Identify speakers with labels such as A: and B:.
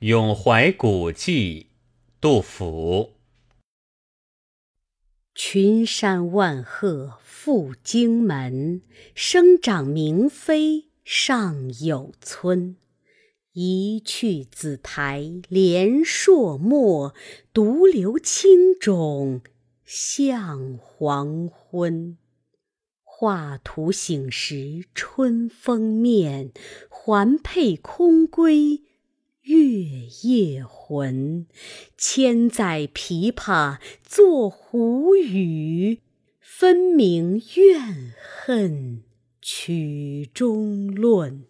A: 咏怀古迹，杜甫。
B: 群山万壑赴荆门，生长明妃尚有村。一去紫台连朔漠，独留青冢向黄昏。画图醒时春风面，环佩空归月夜魂。千载琵琶作胡语，分明怨恨曲中论。